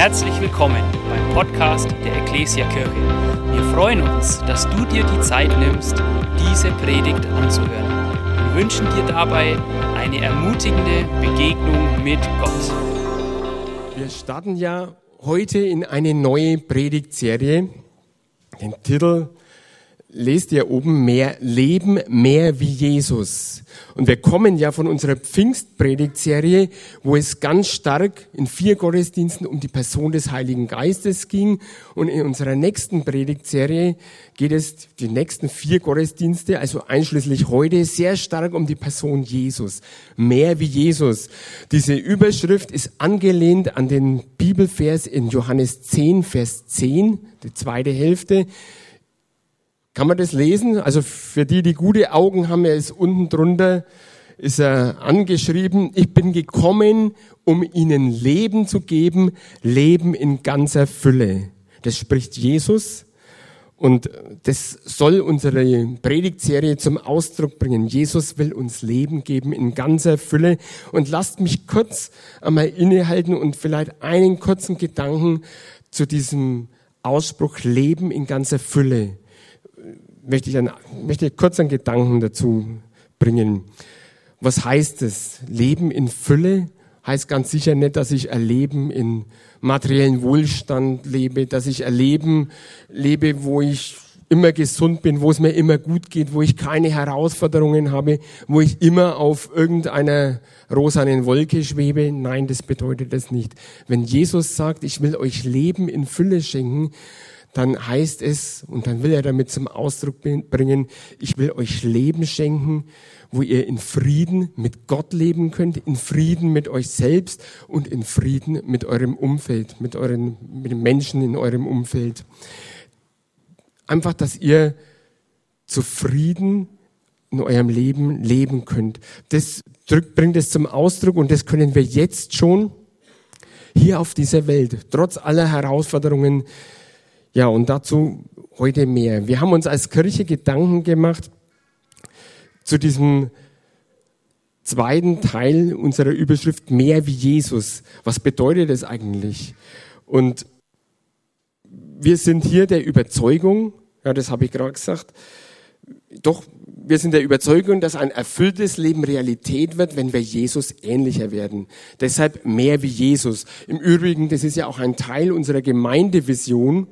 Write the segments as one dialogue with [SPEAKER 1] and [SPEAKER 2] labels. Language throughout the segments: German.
[SPEAKER 1] Herzlich willkommen beim Podcast der Ecclesia Kirche. Wir freuen uns, dass du dir die Zeit nimmst, diese Predigt anzuhören. Wir wünschen dir dabei eine ermutigende Begegnung mit Gott.
[SPEAKER 2] Wir starten ja heute in eine neue Predigtserie. Den Titel lest ihr oben mehr Leben, mehr wie Jesus. Und wir kommen ja von unserer Pfingstpredigtserie, wo es ganz stark in vier Gottesdiensten um die Person des Heiligen Geistes ging. Und in unserer nächsten Predigtserie geht es die nächsten vier Gottesdienste, also einschließlich heute, sehr stark um die Person Jesus. Mehr wie Jesus. Diese Überschrift ist angelehnt an den Bibelvers in Johannes 10, Vers 10, die zweite Hälfte. Kann man das lesen? Also für die, die gute Augen haben, er ist unten drunter, ist er angeschrieben, ich bin gekommen, um ihnen Leben zu geben, Leben in ganzer Fülle. Das spricht Jesus und das soll unsere Predigtserie zum Ausdruck bringen. Jesus will uns Leben geben in ganzer Fülle. Und lasst mich kurz einmal innehalten und vielleicht einen kurzen Gedanken zu diesem Ausspruch Leben in ganzer Fülle möchte ich, einen, möchte kurz einen Gedanken dazu bringen. Was heißt es? Leben in Fülle heißt ganz sicher nicht, dass ich erleben in materiellen Wohlstand lebe, dass ich erleben lebe, wo ich immer gesund bin, wo es mir immer gut geht, wo ich keine Herausforderungen habe, wo ich immer auf irgendeiner rosanen Wolke schwebe. Nein, das bedeutet das nicht. Wenn Jesus sagt, ich will euch Leben in Fülle schenken, dann heißt es, und dann will er damit zum Ausdruck bringen, ich will euch Leben schenken, wo ihr in Frieden mit Gott leben könnt, in Frieden mit euch selbst und in Frieden mit eurem Umfeld, mit euren, mit den Menschen in eurem Umfeld. Einfach, dass ihr zufrieden in eurem Leben leben könnt. Das drückt, bringt es zum Ausdruck und das können wir jetzt schon hier auf dieser Welt, trotz aller Herausforderungen, ja, und dazu heute mehr. Wir haben uns als Kirche Gedanken gemacht zu diesem zweiten Teil unserer Überschrift mehr wie Jesus. Was bedeutet das eigentlich? Und wir sind hier der Überzeugung, ja, das habe ich gerade gesagt, doch wir sind der Überzeugung, dass ein erfülltes Leben Realität wird, wenn wir Jesus ähnlicher werden. Deshalb mehr wie Jesus. Im Übrigen, das ist ja auch ein Teil unserer Gemeindevision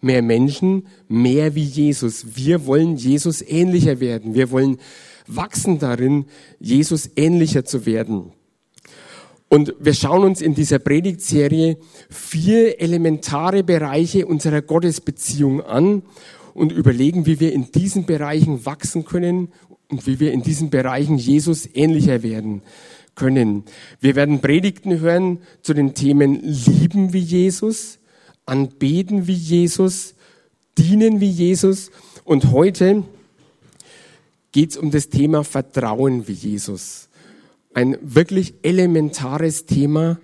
[SPEAKER 2] mehr Menschen, mehr wie Jesus. Wir wollen Jesus ähnlicher werden. Wir wollen wachsen darin, Jesus ähnlicher zu werden. Und wir schauen uns in dieser Predigtserie vier elementare Bereiche unserer Gottesbeziehung an und überlegen, wie wir in diesen Bereichen wachsen können und wie wir in diesen Bereichen Jesus ähnlicher werden können. Wir werden Predigten hören zu den Themen Lieben wie Jesus, anbeten wie Jesus, dienen wie Jesus. Und heute geht es um das Thema Vertrauen wie Jesus. Ein wirklich elementares Thema,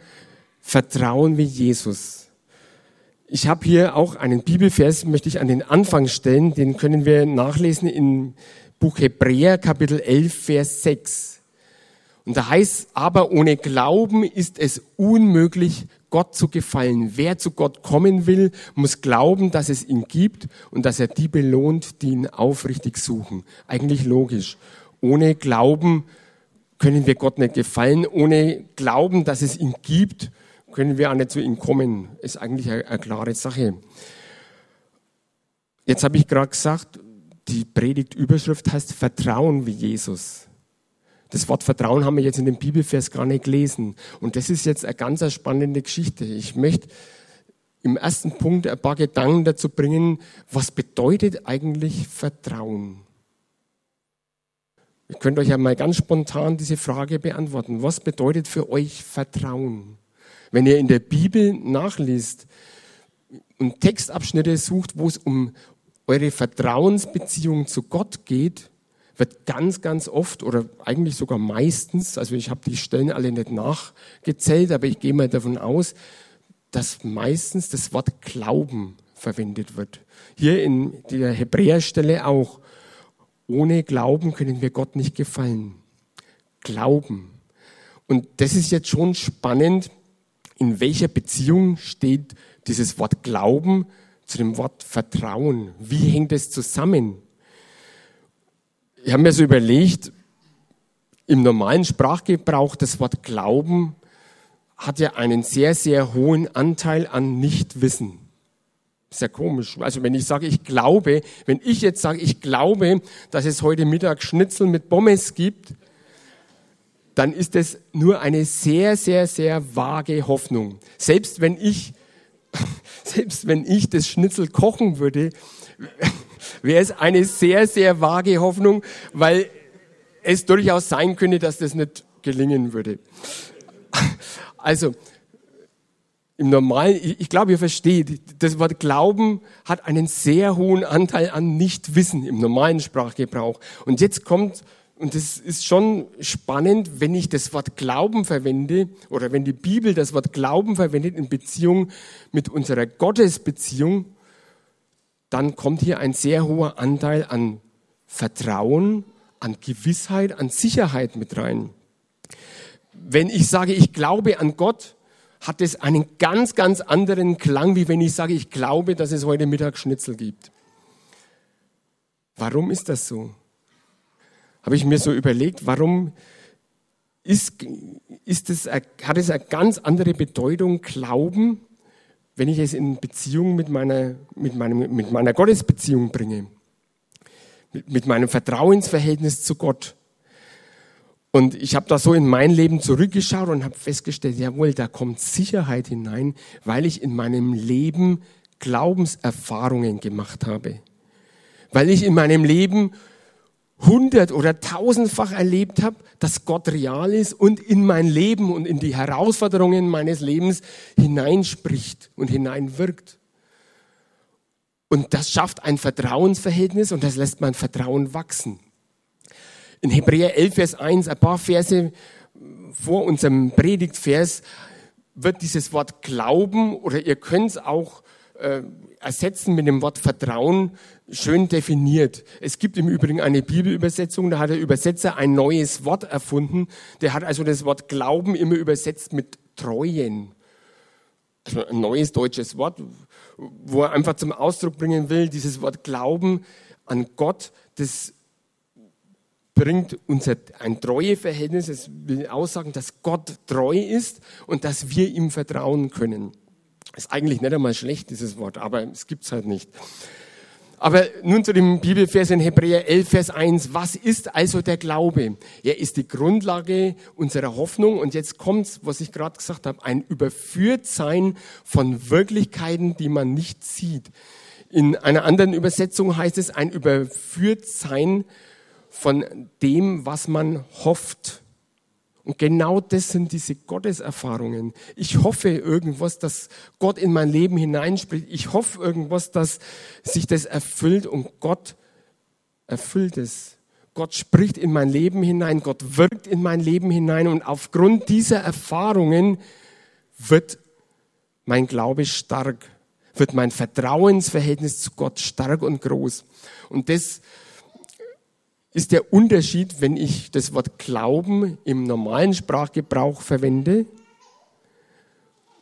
[SPEAKER 2] Vertrauen wie Jesus. Ich habe hier auch einen Bibelvers, möchte ich an den Anfang stellen, den können wir nachlesen im Buch Hebräer, Kapitel 11, Vers 6. Und da heißt, aber ohne Glauben ist es unmöglich, Gott zu gefallen. Wer zu Gott kommen will, muss glauben, dass es ihn gibt und dass er die belohnt, die ihn aufrichtig suchen. Eigentlich logisch. Ohne Glauben können wir Gott nicht gefallen. Ohne Glauben, dass es ihn gibt, können wir auch nicht zu ihm kommen. Ist eigentlich eine, eine klare Sache. Jetzt habe ich gerade gesagt, die Predigtüberschrift heißt Vertrauen wie Jesus. Das Wort Vertrauen haben wir jetzt in dem Bibelvers gar nicht gelesen. Und das ist jetzt eine ganz spannende Geschichte. Ich möchte im ersten Punkt ein paar Gedanken dazu bringen, was bedeutet eigentlich Vertrauen? Ihr könnt euch ja mal ganz spontan diese Frage beantworten. Was bedeutet für euch Vertrauen? Wenn ihr in der Bibel nachliest und Textabschnitte sucht, wo es um eure Vertrauensbeziehung zu Gott geht, wird ganz, ganz oft oder eigentlich sogar meistens, also ich habe die Stellen alle nicht nachgezählt, aber ich gehe mal davon aus, dass meistens das Wort Glauben verwendet wird. Hier in der Hebräerstelle auch. Ohne Glauben können wir Gott nicht gefallen. Glauben. Und das ist jetzt schon spannend, in welcher Beziehung steht dieses Wort Glauben zu dem Wort Vertrauen? Wie hängt es zusammen? Ich habe mir so überlegt, im normalen Sprachgebrauch das Wort Glauben hat ja einen sehr, sehr hohen Anteil an Nichtwissen. Sehr komisch. Also wenn ich sage, ich glaube, wenn ich jetzt sage, ich glaube, dass es heute Mittag Schnitzel mit Pommes gibt, dann ist es nur eine sehr, sehr, sehr vage Hoffnung. Selbst wenn ich, selbst wenn ich das Schnitzel kochen würde, wäre es eine sehr, sehr vage Hoffnung, weil es durchaus sein könnte, dass das nicht gelingen würde. Also, im normalen, ich, glaube, ihr versteht, das Wort Glauben hat einen sehr hohen Anteil an Nichtwissen im normalen Sprachgebrauch. Und jetzt kommt, und das ist schon spannend, wenn ich das Wort Glauben verwende oder wenn die Bibel das Wort Glauben verwendet in Beziehung mit unserer Gottesbeziehung, dann kommt hier ein sehr hoher Anteil an Vertrauen, an Gewissheit, an Sicherheit mit rein. Wenn ich sage, ich glaube an Gott, hat es einen ganz, ganz anderen Klang, wie wenn ich sage, ich glaube, dass es heute Mittag Schnitzel gibt. Warum ist das so? Habe ich mir so überlegt, warum ist, ist es, hat es eine ganz andere Bedeutung, Glauben, wenn ich es in Beziehung mit meiner, mit meinem, mit meiner Gottesbeziehung bringe? Mit, mit meinem Vertrauensverhältnis zu Gott. Und ich habe da so in mein Leben zurückgeschaut und habe festgestellt, jawohl, da kommt Sicherheit hinein, weil ich in meinem Leben Glaubenserfahrungen gemacht habe. Weil ich in meinem Leben hundert oder tausendfach erlebt habe, dass Gott real ist und in mein Leben und in die Herausforderungen meines Lebens hineinspricht und hineinwirkt. Und das schafft ein Vertrauensverhältnis und das lässt mein Vertrauen wachsen in Hebräer 11, Vers 1, ein paar Verse vor unserem Predigtvers, wird dieses Wort Glauben oder ihr könnt es auch äh, ersetzen mit dem Wort Vertrauen schön definiert. Es gibt im Übrigen eine Bibelübersetzung, da hat der Übersetzer ein neues Wort erfunden. Der hat also das Wort Glauben immer übersetzt mit Treuen. Also ein neues deutsches Wort, wo er einfach zum Ausdruck bringen will, dieses Wort Glauben an Gott, das bringt unser ein Treueverhältnis, es will aussagen, dass Gott treu ist und dass wir ihm vertrauen können. Ist eigentlich nicht einmal schlecht, dieses Wort, aber es gibt's halt nicht. Aber nun zu dem Bibelvers in Hebräer 11, Vers 1. Was ist also der Glaube? Er ist die Grundlage unserer Hoffnung. Und jetzt kommt's, was ich gerade gesagt habe, ein Überführtsein von Wirklichkeiten, die man nicht sieht. In einer anderen Übersetzung heißt es ein Überführtsein von dem, was man hofft. Und genau das sind diese Gotteserfahrungen. Ich hoffe irgendwas, dass Gott in mein Leben hineinspricht. Ich hoffe irgendwas, dass sich das erfüllt und Gott erfüllt es. Gott spricht in mein Leben hinein, Gott wirkt in mein Leben hinein und aufgrund dieser Erfahrungen wird mein Glaube stark, wird mein Vertrauensverhältnis zu Gott stark und groß. Und das ist der Unterschied, wenn ich das Wort Glauben im normalen Sprachgebrauch verwende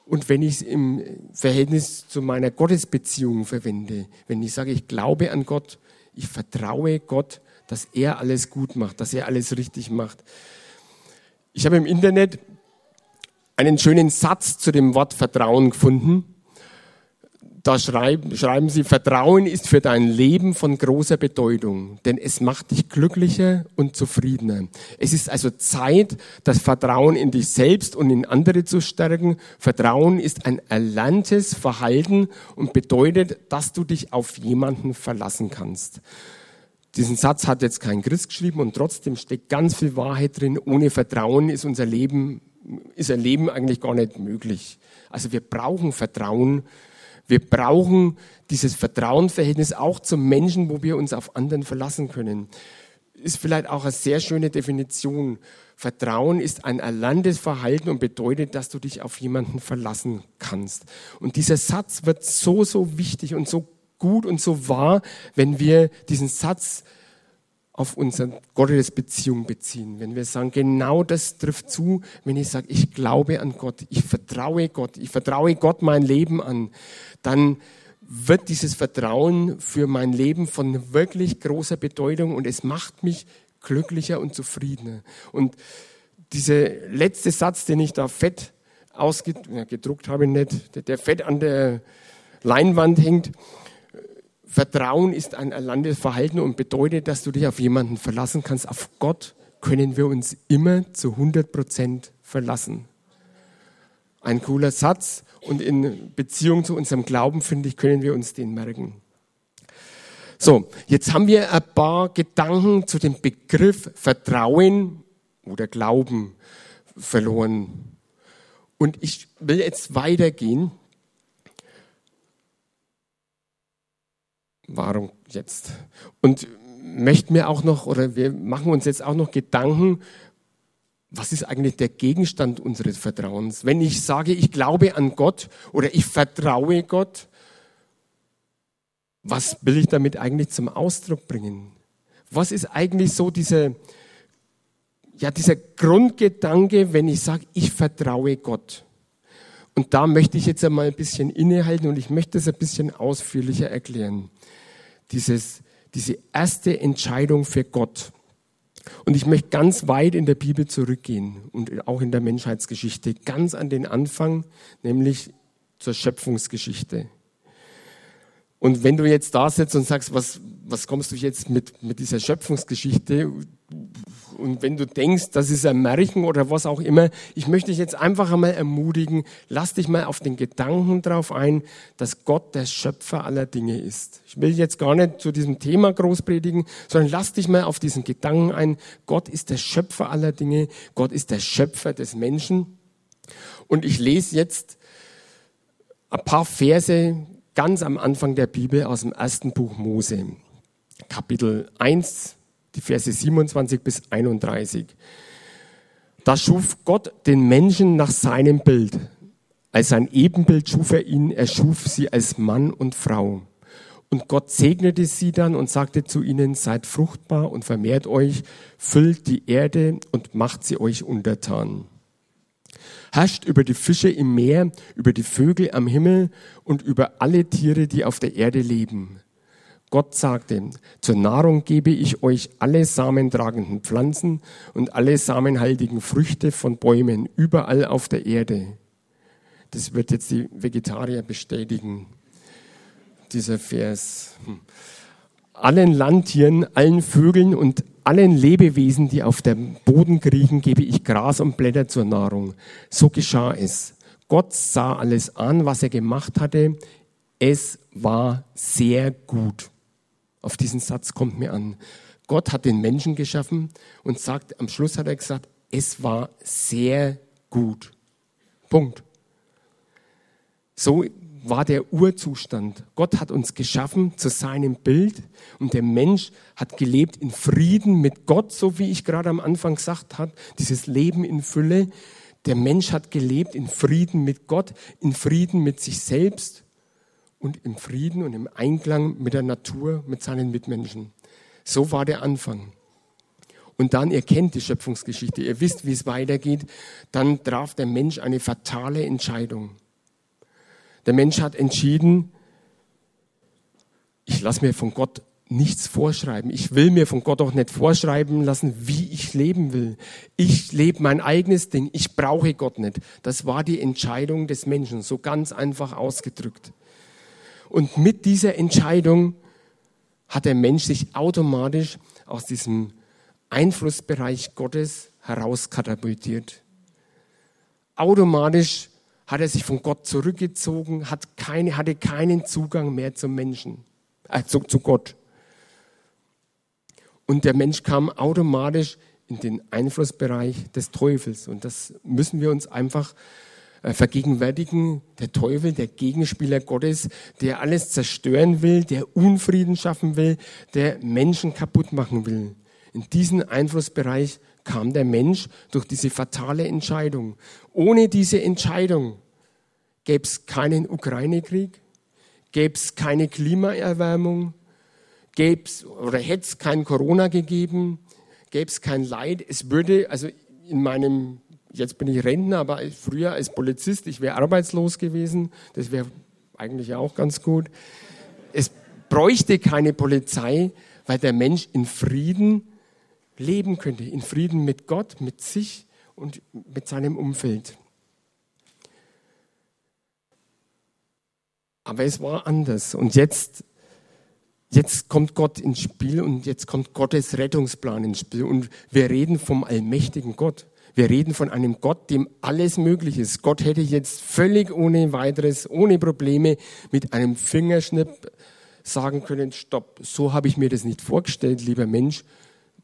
[SPEAKER 2] und wenn ich es im Verhältnis zu meiner Gottesbeziehung verwende. Wenn ich sage, ich glaube an Gott, ich vertraue Gott, dass er alles gut macht, dass er alles richtig macht. Ich habe im Internet einen schönen Satz zu dem Wort Vertrauen gefunden da schreiben, schreiben sie, Vertrauen ist für dein Leben von großer Bedeutung, denn es macht dich glücklicher und zufriedener. Es ist also Zeit, das Vertrauen in dich selbst und in andere zu stärken. Vertrauen ist ein erlerntes Verhalten und bedeutet, dass du dich auf jemanden verlassen kannst. Diesen Satz hat jetzt kein Christ geschrieben und trotzdem steckt ganz viel Wahrheit drin. Ohne Vertrauen ist unser Leben, ist ein Leben eigentlich gar nicht möglich. Also wir brauchen Vertrauen wir brauchen dieses Vertrauensverhältnis auch zum Menschen, wo wir uns auf anderen verlassen können. Ist vielleicht auch eine sehr schöne Definition. Vertrauen ist ein erlerntes Verhalten und bedeutet, dass du dich auf jemanden verlassen kannst. Und dieser Satz wird so, so wichtig und so gut und so wahr, wenn wir diesen Satz auf unsere Gottesbeziehung beziehen. Wenn wir sagen, genau das trifft zu, wenn ich sage, ich glaube an Gott, ich vertraue Gott, ich vertraue Gott mein Leben an, dann wird dieses Vertrauen für mein Leben von wirklich großer Bedeutung und es macht mich glücklicher und zufriedener. Und dieser letzte Satz, den ich da fett ausgedruckt habe, nicht, der fett an der Leinwand hängt, Vertrauen ist ein erlerntes Verhalten und bedeutet, dass du dich auf jemanden verlassen kannst. Auf Gott können wir uns immer zu 100 Prozent verlassen. Ein cooler Satz und in Beziehung zu unserem Glauben, finde ich, können wir uns den merken. So, jetzt haben wir ein paar Gedanken zu dem Begriff Vertrauen oder Glauben verloren. Und ich will jetzt weitergehen warum jetzt? Und möchten wir auch noch, oder wir machen uns jetzt auch noch Gedanken, was ist eigentlich der Gegenstand unseres Vertrauens? Wenn ich sage, ich glaube an Gott oder ich vertraue Gott, was will ich damit eigentlich zum Ausdruck bringen? Was ist eigentlich so dieser, ja, dieser Grundgedanke, wenn ich sage, ich vertraue Gott? Und da möchte ich jetzt einmal ein bisschen innehalten und ich möchte es ein bisschen ausführlicher erklären dieses, diese erste Entscheidung für Gott. Und ich möchte ganz weit in der Bibel zurückgehen und auch in der Menschheitsgeschichte, ganz an den Anfang, nämlich zur Schöpfungsgeschichte. Und wenn du jetzt da sitzt und sagst, was, was kommst du jetzt mit, mit dieser Schöpfungsgeschichte? Und wenn du denkst, das ist ein Märchen oder was auch immer, ich möchte dich jetzt einfach einmal ermutigen, lass dich mal auf den Gedanken drauf ein, dass Gott der Schöpfer aller Dinge ist. Ich will jetzt gar nicht zu diesem Thema groß predigen, sondern lass dich mal auf diesen Gedanken ein, Gott ist der Schöpfer aller Dinge, Gott ist der Schöpfer des Menschen. Und ich lese jetzt ein paar Verse ganz am Anfang der Bibel aus dem ersten Buch Mose, Kapitel 1, die Verse 27 bis 31. Da schuf Gott den Menschen nach seinem Bild. Als sein Ebenbild schuf er ihn, er schuf sie als Mann und Frau. Und Gott segnete sie dann und sagte zu ihnen, seid fruchtbar und vermehrt euch, füllt die Erde und macht sie euch untertan. Herrscht über die Fische im Meer, über die Vögel am Himmel und über alle Tiere, die auf der Erde leben. Gott sagte, zur Nahrung gebe ich euch alle samentragenden Pflanzen und alle samenhaltigen Früchte von Bäumen überall auf der Erde. Das wird jetzt die Vegetarier bestätigen, dieser Vers. Hm. Allen Landtieren, allen Vögeln und allen Lebewesen, die auf dem Boden kriechen, gebe ich Gras und Blätter zur Nahrung. So geschah es. Gott sah alles an, was er gemacht hatte. Es war sehr gut. Auf diesen Satz kommt mir an. Gott hat den Menschen geschaffen und sagt, am Schluss hat er gesagt, es war sehr gut. Punkt. So war der Urzustand. Gott hat uns geschaffen zu seinem Bild und der Mensch hat gelebt in Frieden mit Gott, so wie ich gerade am Anfang gesagt habe, dieses Leben in Fülle. Der Mensch hat gelebt in Frieden mit Gott, in Frieden mit sich selbst und im Frieden und im Einklang mit der Natur, mit seinen Mitmenschen. So war der Anfang. Und dann, ihr kennt die Schöpfungsgeschichte, ihr wisst, wie es weitergeht, dann traf der Mensch eine fatale Entscheidung. Der Mensch hat entschieden, ich lasse mir von Gott nichts vorschreiben. Ich will mir von Gott auch nicht vorschreiben lassen, wie ich leben will. Ich lebe mein eigenes Ding. Ich brauche Gott nicht. Das war die Entscheidung des Menschen, so ganz einfach ausgedrückt. Und mit dieser Entscheidung hat der Mensch sich automatisch aus diesem Einflussbereich Gottes herauskatapultiert. Automatisch hat er sich von Gott zurückgezogen, hat keine, hatte keinen Zugang mehr zum Menschen, äh, zu, zu Gott. Und der Mensch kam automatisch in den Einflussbereich des Teufels. Und das müssen wir uns einfach äh, vergegenwärtigen, der Teufel, der Gegenspieler Gottes, der alles zerstören will, der Unfrieden schaffen will, der Menschen kaputt machen will. In diesen Einflussbereich kam der Mensch durch diese fatale Entscheidung. Ohne diese Entscheidung gäbe es keinen Ukraine-Krieg, gäbe es keine Klimaerwärmung, gäbe es oder hätte es kein Corona gegeben, gäbe es kein Leid. Es würde, also in meinem, jetzt bin ich Rentner, aber früher als Polizist, ich wäre arbeitslos gewesen. Das wäre eigentlich auch ganz gut. Es bräuchte keine Polizei, weil der Mensch in Frieden leben könnte, in Frieden mit Gott, mit sich und mit seinem Umfeld. Aber es war anders. Und jetzt, jetzt kommt Gott ins Spiel und jetzt kommt Gottes Rettungsplan ins Spiel. Und wir reden vom allmächtigen Gott. Wir reden von einem Gott, dem alles möglich ist. Gott hätte jetzt völlig ohne weiteres, ohne Probleme mit einem Fingerschnipp sagen können, stopp, so habe ich mir das nicht vorgestellt, lieber Mensch,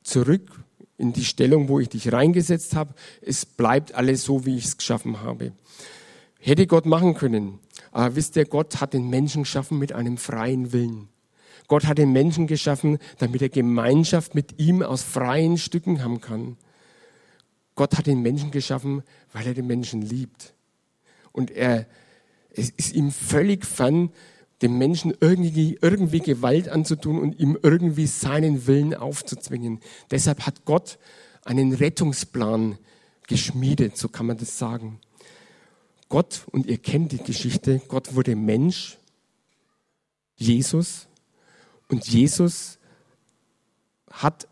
[SPEAKER 2] zurück in die Stellung, wo ich dich reingesetzt habe. Es bleibt alles so, wie ich es geschaffen habe. Hätte Gott machen können. Aber wisst ihr, Gott hat den Menschen geschaffen mit einem freien Willen. Gott hat den Menschen geschaffen, damit er Gemeinschaft mit ihm aus freien Stücken haben kann. Gott hat den Menschen geschaffen, weil er den Menschen liebt. Und er, es ist ihm völlig fern, dem Menschen irgendwie, irgendwie Gewalt anzutun und ihm irgendwie seinen Willen aufzuzwingen. Deshalb hat Gott einen Rettungsplan geschmiedet, so kann man das sagen. Gott, und ihr kennt die Geschichte, Gott wurde Mensch, Jesus, und Jesus hat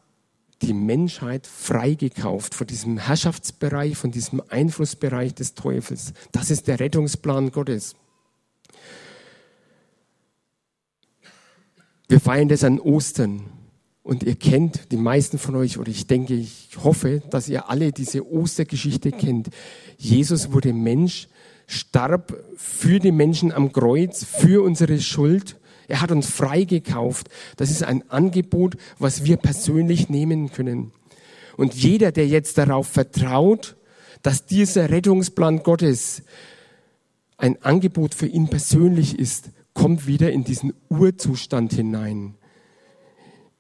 [SPEAKER 2] die Menschheit freigekauft von diesem Herrschaftsbereich, von diesem Einflussbereich des Teufels. Das ist der Rettungsplan Gottes. Wir feiern das an Ostern. Und ihr kennt, die meisten von euch, oder ich denke, ich hoffe, dass ihr alle diese Ostergeschichte kennt. Jesus wurde Mensch, starb für die Menschen am Kreuz, für unsere Schuld. Er hat uns freigekauft. Das ist ein Angebot, was wir persönlich nehmen können. Und jeder, der jetzt darauf vertraut, dass dieser Rettungsplan Gottes ein Angebot für ihn persönlich ist, kommt wieder in diesen Urzustand hinein.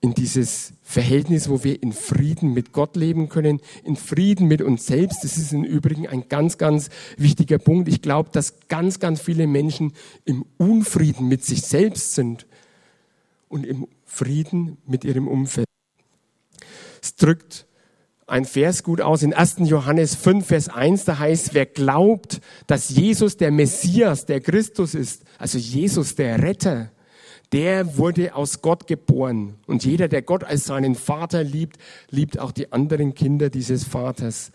[SPEAKER 2] In dieses Verhältnis, wo wir in Frieden mit Gott leben können, in Frieden mit uns selbst. Das ist im Übrigen ein ganz, ganz wichtiger Punkt. Ich glaube, dass ganz, ganz viele Menschen im Unfrieden mit sich selbst sind und im Frieden mit ihrem Umfeld. Es drückt ein Vers gut aus. In 1. Johannes 5, Vers 1, da heißt, wer glaubt, dass Jesus der Messias, der Christus ist, also Jesus der Retter, der wurde aus Gott geboren. Und jeder, der Gott als seinen Vater liebt, liebt auch die anderen Kinder dieses Vaters.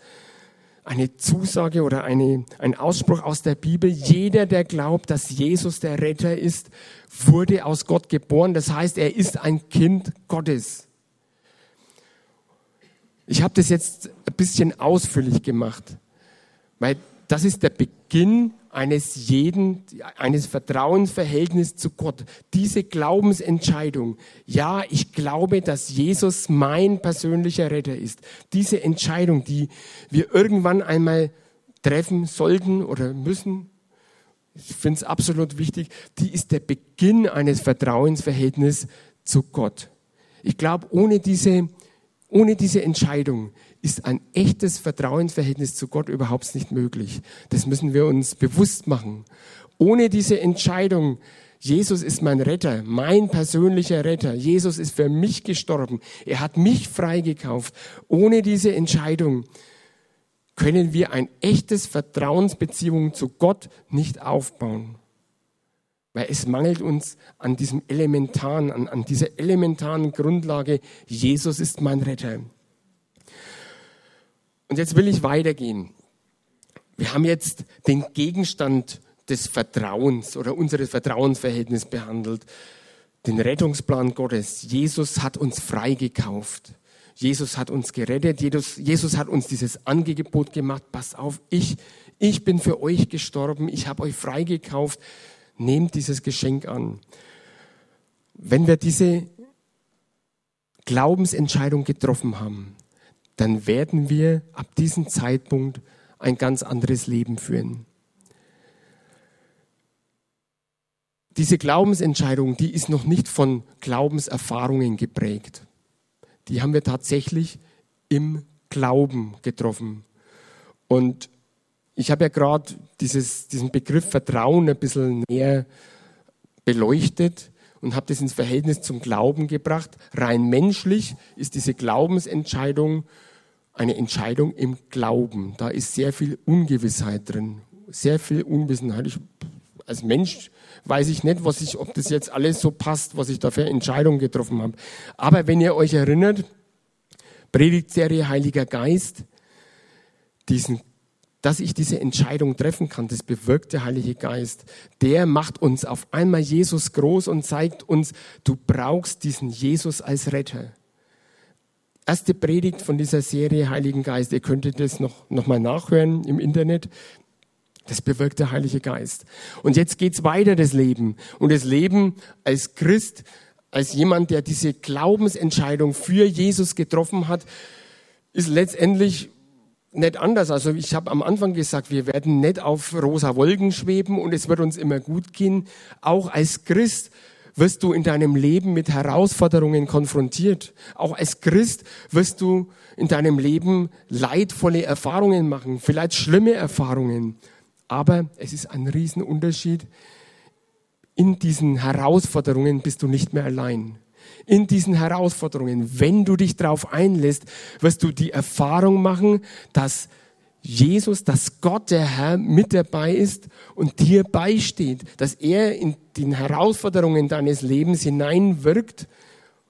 [SPEAKER 2] Eine Zusage oder eine, ein Ausspruch aus der Bibel. Jeder, der glaubt, dass Jesus der Retter ist, wurde aus Gott geboren. Das heißt, er ist ein Kind Gottes. Ich habe das jetzt ein bisschen ausführlich gemacht, weil das ist der Beginn eines jeden, eines Vertrauensverhältnisses zu Gott. Diese Glaubensentscheidung. Ja, ich glaube, dass Jesus mein persönlicher Retter ist. Diese Entscheidung, die wir irgendwann einmal treffen sollten oder müssen, ich finde es absolut wichtig, die ist der Beginn eines Vertrauensverhältnisses zu Gott. Ich glaube, ohne diese ohne diese Entscheidung ist ein echtes Vertrauensverhältnis zu Gott überhaupt nicht möglich. Das müssen wir uns bewusst machen. Ohne diese Entscheidung, Jesus ist mein Retter, mein persönlicher Retter. Jesus ist für mich gestorben. Er hat mich freigekauft. Ohne diese Entscheidung können wir ein echtes Vertrauensbeziehung zu Gott nicht aufbauen. Weil es mangelt uns an diesem elementaren, an, an dieser elementaren Grundlage, Jesus ist mein Retter. Und jetzt will ich weitergehen. Wir haben jetzt den Gegenstand des Vertrauens oder unseres Vertrauensverhältnisses behandelt. Den Rettungsplan Gottes. Jesus hat uns freigekauft. Jesus hat uns gerettet. Jesus, Jesus hat uns dieses Angebot gemacht. Pass auf, ich, ich bin für euch gestorben. Ich habe euch freigekauft. Nehmt dieses Geschenk an. Wenn wir diese Glaubensentscheidung getroffen haben, dann werden wir ab diesem Zeitpunkt ein ganz anderes Leben führen. Diese Glaubensentscheidung, die ist noch nicht von Glaubenserfahrungen geprägt. Die haben wir tatsächlich im Glauben getroffen. Und ich habe ja gerade diesen Begriff Vertrauen ein bisschen näher beleuchtet. Und habe das ins Verhältnis zum Glauben gebracht. Rein menschlich ist diese Glaubensentscheidung eine Entscheidung im Glauben. Da ist sehr viel Ungewissheit drin, sehr viel Unwissenheit. Ich, als Mensch weiß ich nicht, was ich, ob das jetzt alles so passt, was ich da für Entscheidungen getroffen habe. Aber wenn ihr euch erinnert, Predigtserie Heiliger Geist, diesen, dass ich diese Entscheidung treffen kann, das bewirkt der Heilige Geist. Der macht uns auf einmal Jesus groß und zeigt uns, du brauchst diesen Jesus als Retter. Erste Predigt von dieser Serie Heiligen Geist. Ihr könntet das noch, noch mal nachhören im Internet. Das bewirkt der Heilige Geist. Und jetzt geht's weiter, das Leben. Und das Leben als Christ, als jemand, der diese Glaubensentscheidung für Jesus getroffen hat, ist letztendlich nicht anders. Also ich habe am Anfang gesagt, wir werden nicht auf rosa Wolken schweben und es wird uns immer gut gehen. Auch als Christ wirst du in deinem Leben mit Herausforderungen konfrontiert. Auch als Christ wirst du in deinem Leben leidvolle Erfahrungen machen, vielleicht schlimme Erfahrungen. Aber es ist ein Riesenunterschied. In diesen Herausforderungen bist du nicht mehr allein. In diesen Herausforderungen, wenn du dich darauf einlässt, wirst du die Erfahrung machen, dass Jesus, dass Gott, der Herr, mit dabei ist und dir beisteht, dass er in den Herausforderungen deines Lebens hineinwirkt,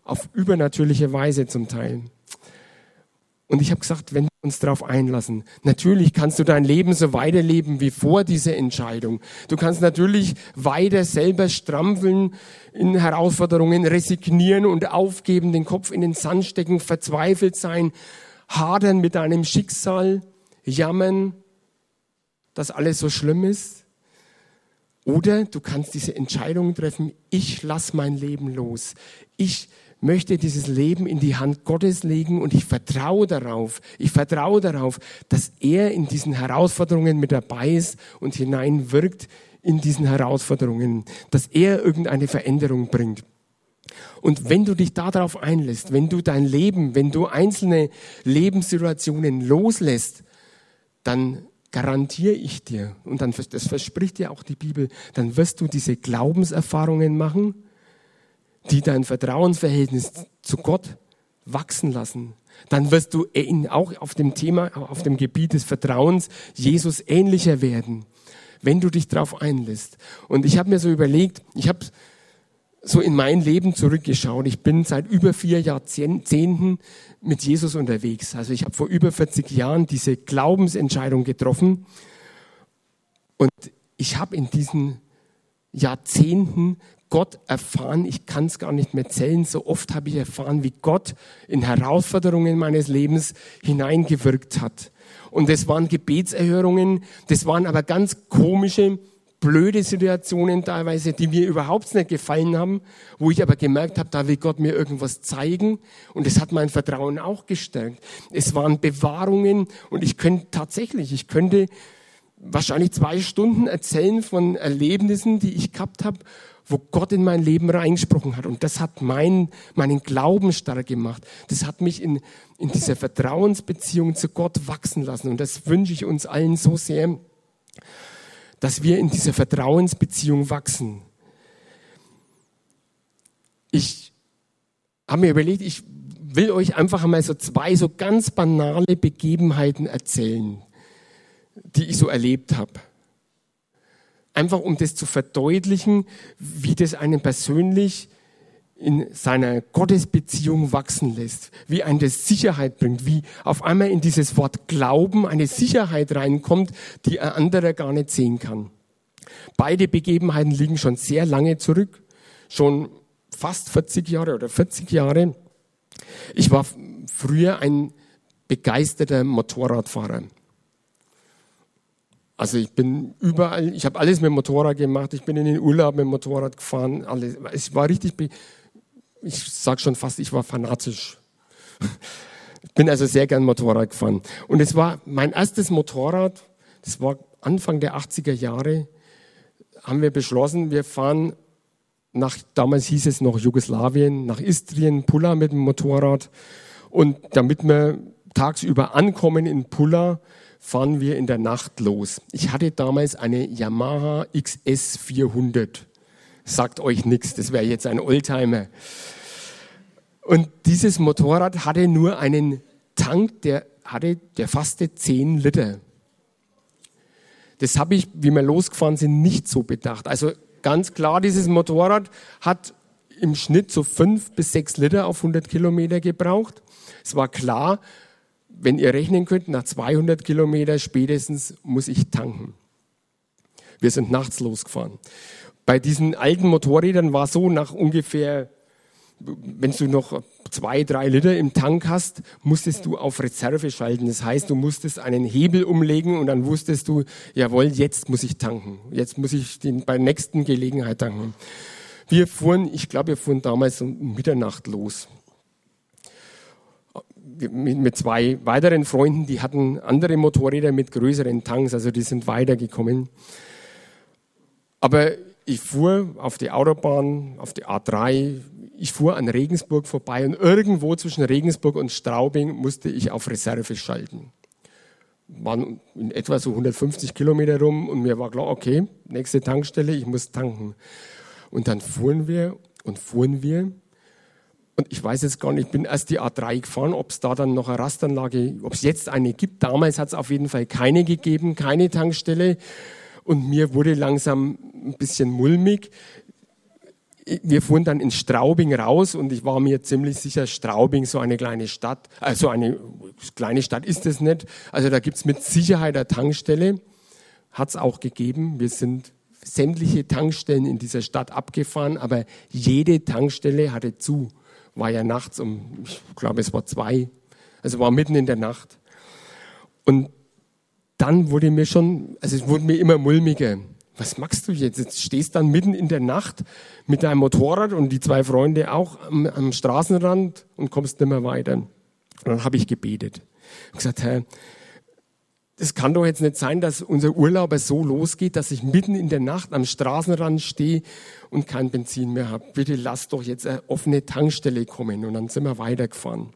[SPEAKER 2] auf übernatürliche Weise zum Teil. Und ich habe gesagt, wenn uns darauf einlassen, natürlich kannst du dein Leben so weiterleben wie vor dieser Entscheidung. Du kannst natürlich weiter selber strampeln in Herausforderungen, resignieren und aufgeben, den Kopf in den Sand stecken, verzweifelt sein, hadern mit deinem Schicksal, jammern, dass alles so schlimm ist. Oder du kannst diese Entscheidung treffen, ich lass mein Leben los. Ich möchte dieses Leben in die Hand Gottes legen und ich vertraue darauf, ich vertraue darauf, dass er in diesen Herausforderungen mit dabei ist und hineinwirkt in diesen Herausforderungen, dass er irgendeine Veränderung bringt. Und wenn du dich darauf einlässt, wenn du dein Leben, wenn du einzelne Lebenssituationen loslässt, dann garantiere ich dir, und dann, das verspricht dir auch die Bibel, dann wirst du diese Glaubenserfahrungen machen, die dein Vertrauensverhältnis zu Gott wachsen lassen. Dann wirst du auch auf dem Thema, auf dem Gebiet des Vertrauens Jesus ähnlicher werden, wenn du dich darauf einlässt. Und ich habe mir so überlegt, ich habe so in mein Leben zurückgeschaut. Ich bin seit über vier Jahrzehnten mit Jesus unterwegs. Also ich habe vor über 40 Jahren diese Glaubensentscheidung getroffen. Und ich habe in diesen Jahrzehnten Gott erfahren, ich kann es gar nicht mehr zählen, so oft habe ich erfahren, wie Gott in Herausforderungen meines Lebens hineingewirkt hat. Und das waren Gebetserhörungen, das waren aber ganz komische, blöde Situationen teilweise, die mir überhaupt nicht gefallen haben, wo ich aber gemerkt habe, da will Gott mir irgendwas zeigen und es hat mein Vertrauen auch gestärkt. Es waren Bewahrungen und ich könnte tatsächlich, ich könnte wahrscheinlich zwei Stunden erzählen von Erlebnissen, die ich gehabt habe, wo Gott in mein Leben reingesprochen hat. Und das hat mein, meinen Glauben stark gemacht. Das hat mich in, in dieser Vertrauensbeziehung zu Gott wachsen lassen. Und das wünsche ich uns allen so sehr, dass wir in dieser Vertrauensbeziehung wachsen. Ich habe mir überlegt, ich will euch einfach einmal so zwei so ganz banale Begebenheiten erzählen, die ich so erlebt habe. Einfach um das zu verdeutlichen, wie das einen persönlich in seiner Gottesbeziehung wachsen lässt, wie einen das Sicherheit bringt, wie auf einmal in dieses Wort Glauben eine Sicherheit reinkommt, die ein anderer gar nicht sehen kann. Beide Begebenheiten liegen schon sehr lange zurück, schon fast 40 Jahre oder 40 Jahre. Ich war früher ein begeisterter Motorradfahrer. Also ich bin überall, ich habe alles mit dem Motorrad gemacht, ich bin in den Urlaub mit dem Motorrad gefahren, alles. Es war richtig, ich sage schon fast, ich war fanatisch. Ich bin also sehr gern Motorrad gefahren. Und es war mein erstes Motorrad, das war Anfang der 80er Jahre, haben wir beschlossen, wir fahren nach, damals hieß es noch Jugoslawien, nach Istrien, Pulla mit dem Motorrad. Und damit wir tagsüber ankommen in Pulla, fahren wir in der Nacht los. Ich hatte damals eine Yamaha XS 400. sagt euch nichts, das wäre jetzt ein Oldtimer. Und dieses Motorrad hatte nur einen Tank, der hatte, der fasste 10 Liter. Das habe ich, wie wir losgefahren sind, nicht so bedacht. Also ganz klar, dieses Motorrad hat im Schnitt so fünf bis sechs Liter auf 100 Kilometer gebraucht. Es war klar, wenn ihr rechnen könnt, nach 200 Kilometer spätestens muss ich tanken. Wir sind nachts losgefahren. Bei diesen alten Motorrädern war so nach ungefähr wenn du noch zwei, drei Liter im Tank hast, musstest du auf Reserve schalten. Das heißt, du musstest einen Hebel umlegen und dann wusstest du, jawohl, jetzt muss ich tanken. Jetzt muss ich den bei der nächsten Gelegenheit tanken. Wir fuhren, ich glaube, wir fuhren damals um Mitternacht los. Mit zwei weiteren Freunden, die hatten andere Motorräder mit größeren Tanks, also die sind weitergekommen. Aber ich fuhr auf die Autobahn, auf die A3, ich fuhr an Regensburg vorbei und irgendwo zwischen Regensburg und Straubing musste ich auf Reserve schalten. Waren in etwa so 150 Kilometer rum und mir war klar, okay, nächste Tankstelle, ich muss tanken. Und dann fuhren wir und fuhren wir. Und ich weiß jetzt gar nicht, ich bin erst die A3 gefahren, ob es da dann noch eine Rastanlage, ob es jetzt eine gibt. Damals hat es auf jeden Fall keine gegeben, keine Tankstelle. Und mir wurde langsam ein bisschen mulmig wir fuhren dann in Straubing raus und ich war mir ziemlich sicher, Straubing, so eine kleine Stadt, also eine kleine Stadt ist es nicht. Also da gibt's mit Sicherheit eine Tankstelle, hat's auch gegeben. Wir sind sämtliche Tankstellen in dieser Stadt abgefahren, aber jede Tankstelle hatte zu. War ja nachts um, ich glaube, es war zwei, also war mitten in der Nacht. Und dann wurde mir schon, also es wurde mir immer mulmiger was machst du jetzt? Jetzt stehst dann mitten in der Nacht mit deinem Motorrad und die zwei Freunde auch am, am Straßenrand und kommst nicht mehr weiter. Und dann habe ich gebetet und gesagt, Herr, es kann doch jetzt nicht sein, dass unser Urlaub so losgeht, dass ich mitten in der Nacht am Straßenrand stehe und kein Benzin mehr habe. Bitte lass doch jetzt eine offene Tankstelle kommen. Und dann sind wir weitergefahren.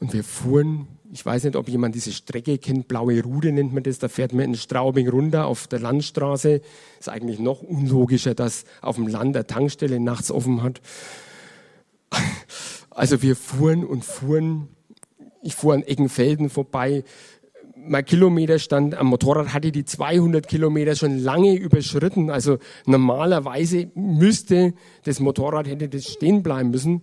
[SPEAKER 2] Und wir fuhren ich weiß nicht, ob jemand diese Strecke kennt, Blaue Rude nennt man das, da fährt man in Straubing runter auf der Landstraße. Ist eigentlich noch unlogischer, dass auf dem Land der Tankstelle nachts offen hat. Also wir fuhren und fuhren. Ich fuhr an Eckenfelden vorbei. Mein Kilometerstand am Motorrad hatte die 200 Kilometer schon lange überschritten. Also normalerweise müsste das Motorrad hätte das stehen bleiben müssen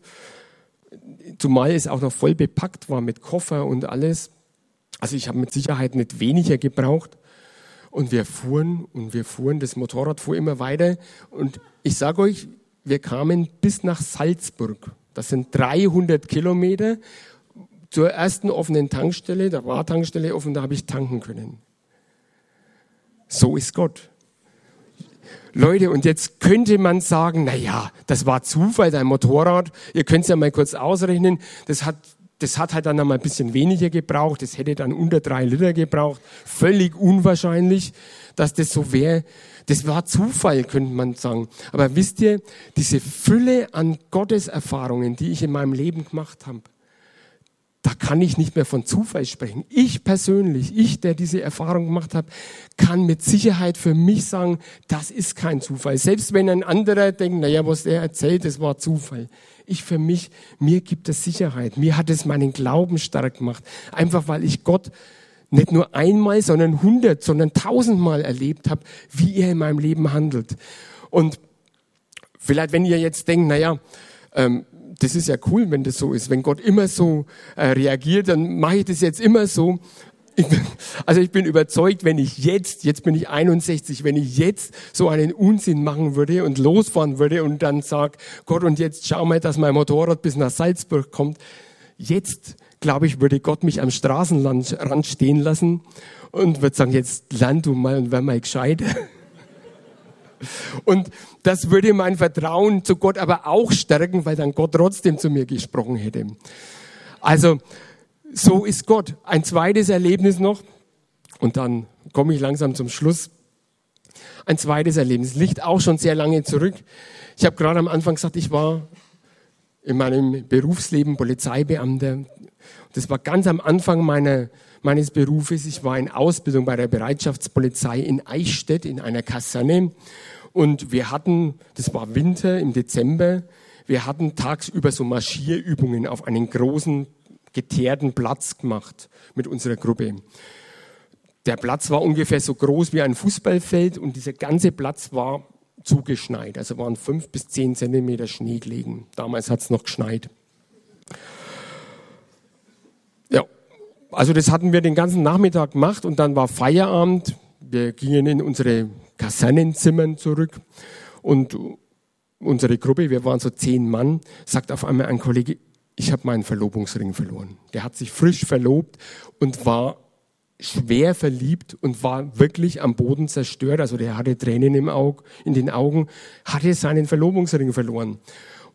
[SPEAKER 2] zumal es auch noch voll bepackt war mit Koffer und alles. Also ich habe mit Sicherheit nicht weniger gebraucht. Und wir fuhren und wir fuhren, das Motorrad fuhr immer weiter. Und ich sage euch, wir kamen bis nach Salzburg. Das sind 300 Kilometer zur ersten offenen Tankstelle. Da war Tankstelle offen, da habe ich tanken können. So ist Gott. Leute, und jetzt könnte man sagen, na ja, das war Zufall, dein Motorrad. Ihr könnt es ja mal kurz ausrechnen. Das hat, das hat halt dann noch mal ein bisschen weniger gebraucht. Das hätte dann unter drei Liter gebraucht. Völlig unwahrscheinlich, dass das so wäre. Das war Zufall, könnte man sagen. Aber wisst ihr, diese Fülle an Gotteserfahrungen, die ich in meinem Leben gemacht habe, da kann ich nicht mehr von Zufall sprechen. Ich persönlich, ich, der diese Erfahrung gemacht habe, kann mit Sicherheit für mich sagen, das ist kein Zufall. Selbst wenn ein anderer denkt, naja, was der erzählt, das war Zufall. Ich für mich, mir gibt es Sicherheit. Mir hat es meinen Glauben stark gemacht. Einfach weil ich Gott nicht nur einmal, sondern hundert, sondern tausendmal erlebt habe, wie er in meinem Leben handelt. Und vielleicht, wenn ihr jetzt denkt, naja, ähm, das ist ja cool, wenn das so ist. Wenn Gott immer so äh, reagiert, dann mache ich das jetzt immer so. Ich bin, also ich bin überzeugt, wenn ich jetzt, jetzt bin ich 61, wenn ich jetzt so einen Unsinn machen würde und losfahren würde und dann sag, Gott, und jetzt schau mal, dass mein Motorrad bis nach Salzburg kommt. Jetzt, glaube ich, würde Gott mich am Straßenrand stehen lassen und würde sagen, jetzt lern du mal und wär mal gescheit. Und das würde mein Vertrauen zu Gott aber auch stärken, weil dann Gott trotzdem zu mir gesprochen hätte. Also, so ist Gott. Ein zweites Erlebnis noch. Und dann komme ich langsam zum Schluss. Ein zweites Erlebnis liegt auch schon sehr lange zurück. Ich habe gerade am Anfang gesagt, ich war in meinem Berufsleben Polizeibeamter. Das war ganz am Anfang meiner, meines Berufes. Ich war in Ausbildung bei der Bereitschaftspolizei in Eichstätt in einer Kaserne. Und wir hatten, das war Winter im Dezember, wir hatten tagsüber so Marschierübungen auf einen großen geteerten Platz gemacht mit unserer Gruppe. Der Platz war ungefähr so groß wie ein Fußballfeld und dieser ganze Platz war zugeschneit. Also waren fünf bis zehn Zentimeter Schnee gelegen. Damals hat es noch geschneit. Ja, also das hatten wir den ganzen Nachmittag gemacht und dann war Feierabend. Wir gingen in unsere Kasernenzimmern zurück und unsere Gruppe, wir waren so zehn Mann, sagt auf einmal ein Kollege, ich habe meinen Verlobungsring verloren. Der hat sich frisch verlobt und war schwer verliebt und war wirklich am Boden zerstört. Also der hatte Tränen im Auge, in den Augen, hatte seinen Verlobungsring verloren.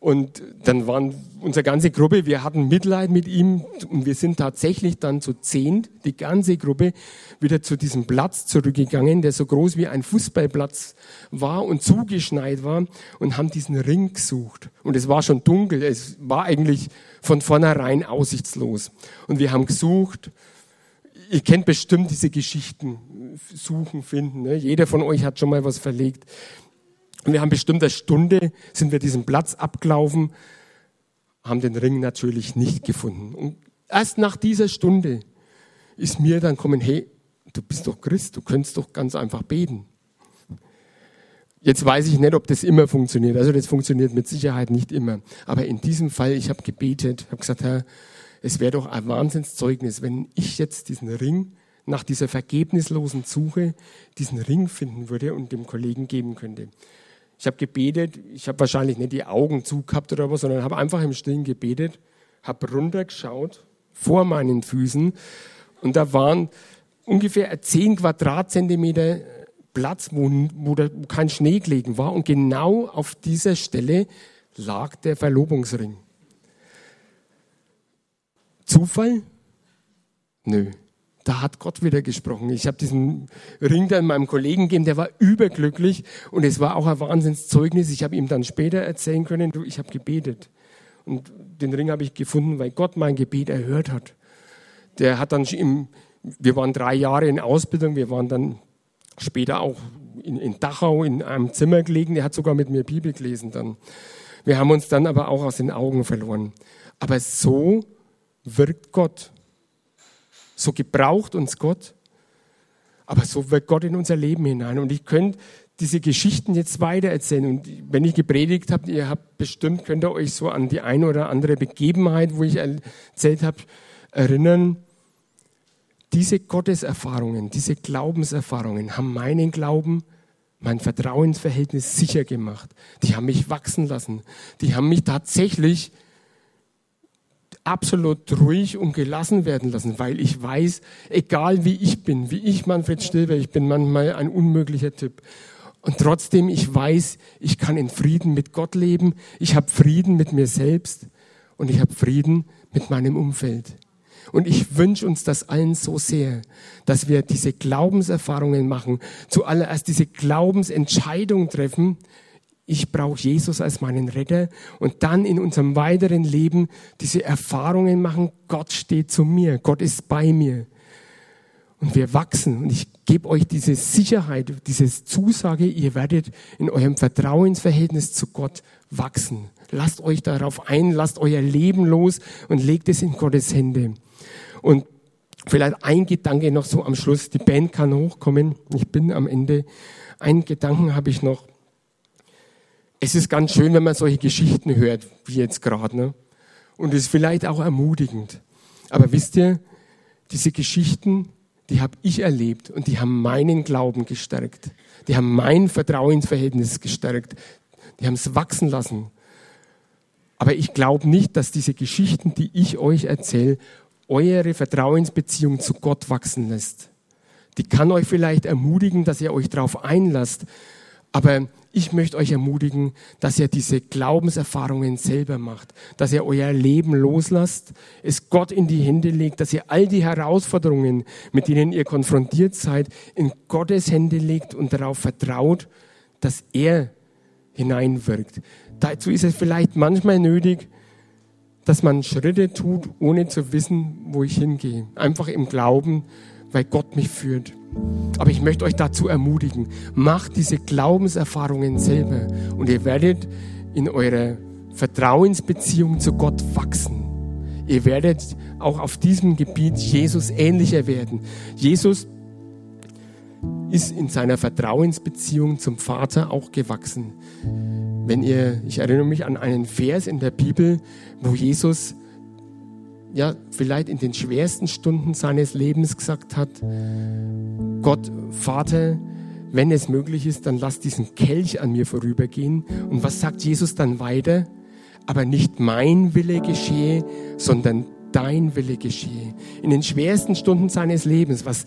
[SPEAKER 2] Und dann waren unsere ganze Gruppe, wir hatten Mitleid mit ihm und wir sind tatsächlich dann zu zehn, die ganze Gruppe, wieder zu diesem Platz zurückgegangen, der so groß wie ein Fußballplatz war und zugeschneit war und haben diesen Ring gesucht. Und es war schon dunkel, es war eigentlich von vornherein aussichtslos. Und wir haben gesucht, ihr kennt bestimmt diese Geschichten, suchen, finden. Ne? Jeder von euch hat schon mal was verlegt. Und wir haben bestimmt eine Stunde, sind wir diesen Platz abgelaufen, haben den Ring natürlich nicht gefunden. Und erst nach dieser Stunde ist mir dann kommen, hey, du bist doch Christ, du könntest doch ganz einfach beten. Jetzt weiß ich nicht, ob das immer funktioniert. Also das funktioniert mit Sicherheit nicht immer. Aber in diesem Fall, ich habe gebetet, habe gesagt, Herr, es wäre doch ein Wahnsinnszeugnis, wenn ich jetzt diesen Ring nach dieser vergebnislosen Suche, diesen Ring finden würde und dem Kollegen geben könnte. Ich habe gebetet, ich habe wahrscheinlich nicht die Augen zugehabt oder was, sondern habe einfach im Stillen gebetet, habe runtergeschaut vor meinen Füßen und da waren ungefähr 10 Quadratzentimeter Platz, wo, wo, da, wo kein Schnee gelegen war und genau auf dieser Stelle lag der Verlobungsring. Zufall? Nö. Da hat Gott wieder gesprochen. Ich habe diesen Ring dann meinem Kollegen gegeben, der war überglücklich und es war auch ein Wahnsinnszeugnis. Ich habe ihm dann später erzählen können, du, ich habe gebetet. Und den Ring habe ich gefunden, weil Gott mein Gebet erhört hat. Der hat dann im, wir waren drei Jahre in Ausbildung, wir waren dann später auch in, in Dachau in einem Zimmer gelegen. Der hat sogar mit mir Bibel gelesen dann. Wir haben uns dann aber auch aus den Augen verloren. Aber so wirkt Gott. So gebraucht uns Gott. Aber so wirkt Gott in unser Leben hinein. Und ich könnte diese Geschichten jetzt weiter erzählen. Und wenn ich gepredigt habe, ihr habt bestimmt, könnt ihr euch so an die eine oder andere Begebenheit, wo ich erzählt habe, erinnern. Diese Gotteserfahrungen, diese Glaubenserfahrungen haben meinen Glauben, mein Vertrauensverhältnis sicher gemacht. Die haben mich wachsen lassen. Die haben mich tatsächlich absolut ruhig und gelassen werden lassen, weil ich weiß, egal wie ich bin, wie ich Manfred Stilber, ich bin manchmal ein unmöglicher Typ. Und trotzdem, ich weiß, ich kann in Frieden mit Gott leben, ich habe Frieden mit mir selbst und ich habe Frieden mit meinem Umfeld. Und ich wünsche uns das allen so sehr, dass wir diese Glaubenserfahrungen machen, zuallererst diese Glaubensentscheidung treffen, ich brauche Jesus als meinen Retter und dann in unserem weiteren Leben diese Erfahrungen machen, Gott steht zu mir, Gott ist bei mir. Und wir wachsen und ich gebe euch diese Sicherheit, diese Zusage, ihr werdet in eurem Vertrauensverhältnis zu Gott wachsen. Lasst euch darauf ein, lasst euer Leben los und legt es in Gottes Hände. Und vielleicht ein Gedanke noch so am Schluss, die Band kann hochkommen, ich bin am Ende. Einen Gedanken habe ich noch es ist ganz schön, wenn man solche Geschichten hört, wie jetzt gerade. Ne? Und es ist vielleicht auch ermutigend. Aber wisst ihr, diese Geschichten, die habe ich erlebt und die haben meinen Glauben gestärkt. Die haben mein Vertrauensverhältnis gestärkt. Die haben es wachsen lassen. Aber ich glaube nicht, dass diese Geschichten, die ich euch erzähle, eure Vertrauensbeziehung zu Gott wachsen lässt. Die kann euch vielleicht ermutigen, dass ihr euch darauf einlasst. Aber ich möchte euch ermutigen, dass ihr diese Glaubenserfahrungen selber macht, dass ihr euer Leben loslasst, es Gott in die Hände legt, dass ihr all die Herausforderungen, mit denen ihr konfrontiert seid, in Gottes Hände legt und darauf vertraut, dass er hineinwirkt. Dazu ist es vielleicht manchmal nötig, dass man Schritte tut, ohne zu wissen, wo ich hingehe. Einfach im Glauben, weil Gott mich führt. Aber ich möchte euch dazu ermutigen, macht diese Glaubenserfahrungen selber und ihr werdet in eurer Vertrauensbeziehung zu Gott wachsen. Ihr werdet auch auf diesem Gebiet Jesus ähnlicher werden. Jesus ist in seiner Vertrauensbeziehung zum Vater auch gewachsen. Wenn ihr, ich erinnere mich an einen Vers in der Bibel, wo Jesus ja vielleicht in den schwersten Stunden seines Lebens gesagt hat, Gott, Vater, wenn es möglich ist, dann lass diesen Kelch an mir vorübergehen. Und was sagt Jesus dann weiter? Aber nicht mein Wille geschehe, sondern dein Wille geschehe. In den schwersten Stunden seines Lebens, was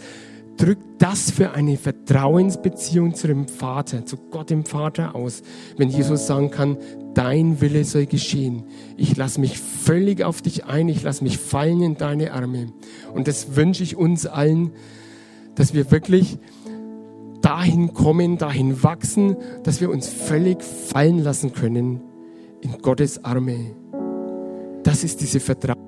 [SPEAKER 2] drückt das für eine Vertrauensbeziehung zu dem Vater, zu Gott dem Vater aus, wenn Jesus sagen kann, dein Wille soll geschehen. Ich lasse mich völlig auf dich ein, ich lasse mich fallen in deine Arme. Und das wünsche ich uns allen, dass wir wirklich dahin kommen, dahin wachsen, dass wir uns völlig fallen lassen können in Gottes Arme. Das ist diese Vertrauen.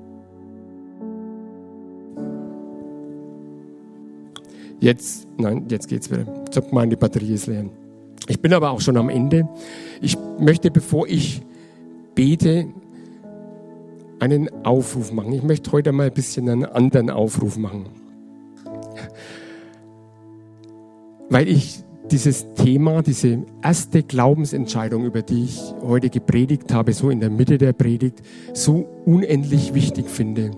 [SPEAKER 2] Jetzt, nein, jetzt geht's wieder. Zuck mal, die Batterie ist leer. Ich bin aber auch schon am Ende. Ich möchte, bevor ich bete, einen Aufruf machen. Ich möchte heute mal ein bisschen einen anderen Aufruf machen. Weil ich dieses Thema, diese erste Glaubensentscheidung, über die ich heute gepredigt habe, so in der Mitte der Predigt, so unendlich wichtig finde.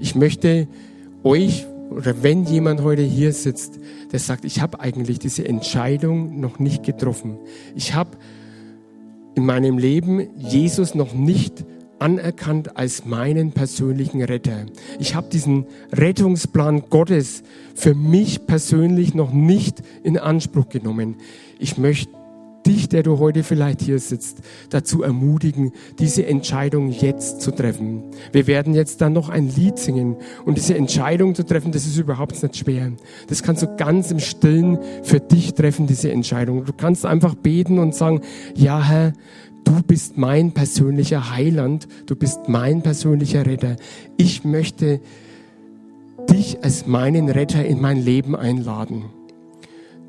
[SPEAKER 2] Ich möchte euch oder wenn jemand heute hier sitzt, der sagt, ich habe eigentlich diese Entscheidung noch nicht getroffen. Ich habe in meinem Leben Jesus noch nicht anerkannt als meinen persönlichen Retter. Ich habe diesen Rettungsplan Gottes für mich persönlich noch nicht in Anspruch genommen. Ich möchte dich, der du heute vielleicht hier sitzt, dazu ermutigen, diese Entscheidung jetzt zu treffen. Wir werden jetzt dann noch ein Lied singen und diese Entscheidung zu treffen, das ist überhaupt nicht schwer. Das kannst du ganz im Stillen für dich treffen, diese Entscheidung. Du kannst einfach beten und sagen, ja Herr, du bist mein persönlicher Heiland, du bist mein persönlicher Retter. Ich möchte dich als meinen Retter in mein Leben einladen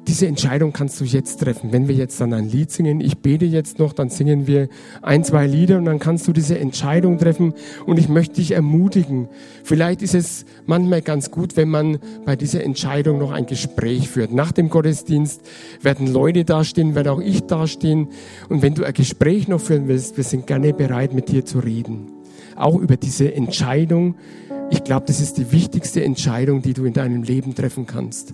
[SPEAKER 2] diese Entscheidung kannst du jetzt treffen. Wenn wir jetzt dann ein Lied singen, ich bete jetzt noch, dann singen wir ein, zwei Lieder und dann kannst du diese Entscheidung treffen. Und ich möchte dich ermutigen. Vielleicht ist es manchmal ganz gut, wenn man bei dieser Entscheidung noch ein Gespräch führt. Nach dem Gottesdienst werden Leute dastehen, werde auch ich dastehen. Und wenn du ein Gespräch noch führen willst, wir sind gerne bereit, mit dir zu reden. Auch über diese Entscheidung. Ich glaube, das ist die wichtigste Entscheidung, die du in deinem Leben treffen kannst.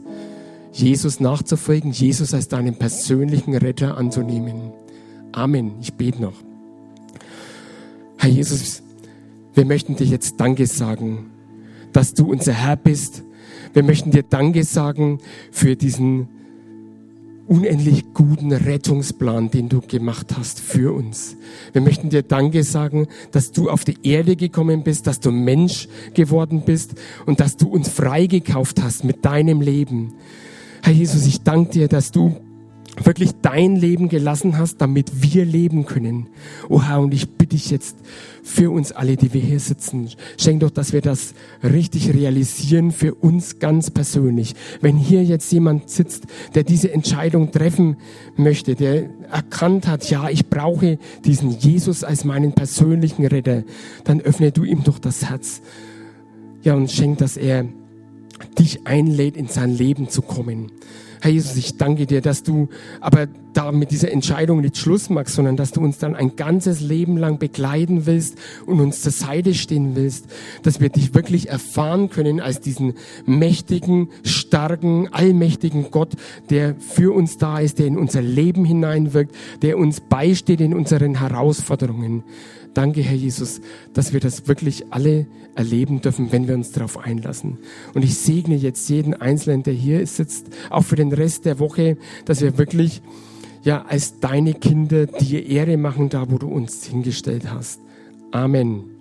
[SPEAKER 2] Jesus nachzufolgen, Jesus als deinen persönlichen Retter anzunehmen. Amen. Ich bete noch. Herr Jesus, wir möchten dir jetzt Danke sagen, dass du unser Herr bist. Wir möchten dir Danke sagen für diesen unendlich guten Rettungsplan, den du gemacht hast für uns. Wir möchten dir Danke sagen, dass du auf die Erde gekommen bist, dass du Mensch geworden bist und dass du uns freigekauft hast mit deinem Leben. Herr Jesus, ich danke dir, dass du wirklich dein Leben gelassen hast, damit wir leben können. Oh Herr, und ich bitte dich jetzt für uns alle, die wir hier sitzen, schenk doch, dass wir das richtig realisieren für uns ganz persönlich. Wenn hier jetzt jemand sitzt, der diese Entscheidung treffen möchte, der erkannt hat, ja, ich brauche diesen Jesus als meinen persönlichen Retter, dann öffne du ihm doch das Herz. Ja, und schenk, dass er dich einlädt, in sein Leben zu kommen. Herr Jesus, ich danke dir, dass du aber da mit dieser Entscheidung nicht Schluss machst, sondern dass du uns dann ein ganzes Leben lang begleiten willst und uns zur Seite stehen willst, dass wir dich wirklich erfahren können als diesen mächtigen, starken, allmächtigen Gott, der für uns da ist, der in unser Leben hineinwirkt, der uns beisteht in unseren Herausforderungen. Danke, Herr Jesus, dass wir das wirklich alle erleben dürfen, wenn wir uns darauf einlassen. Und ich segne jetzt jeden Einzelnen, der hier sitzt, auch für den Rest der Woche, dass wir wirklich, ja, als deine Kinder dir Ehre machen, da wo du uns hingestellt hast. Amen.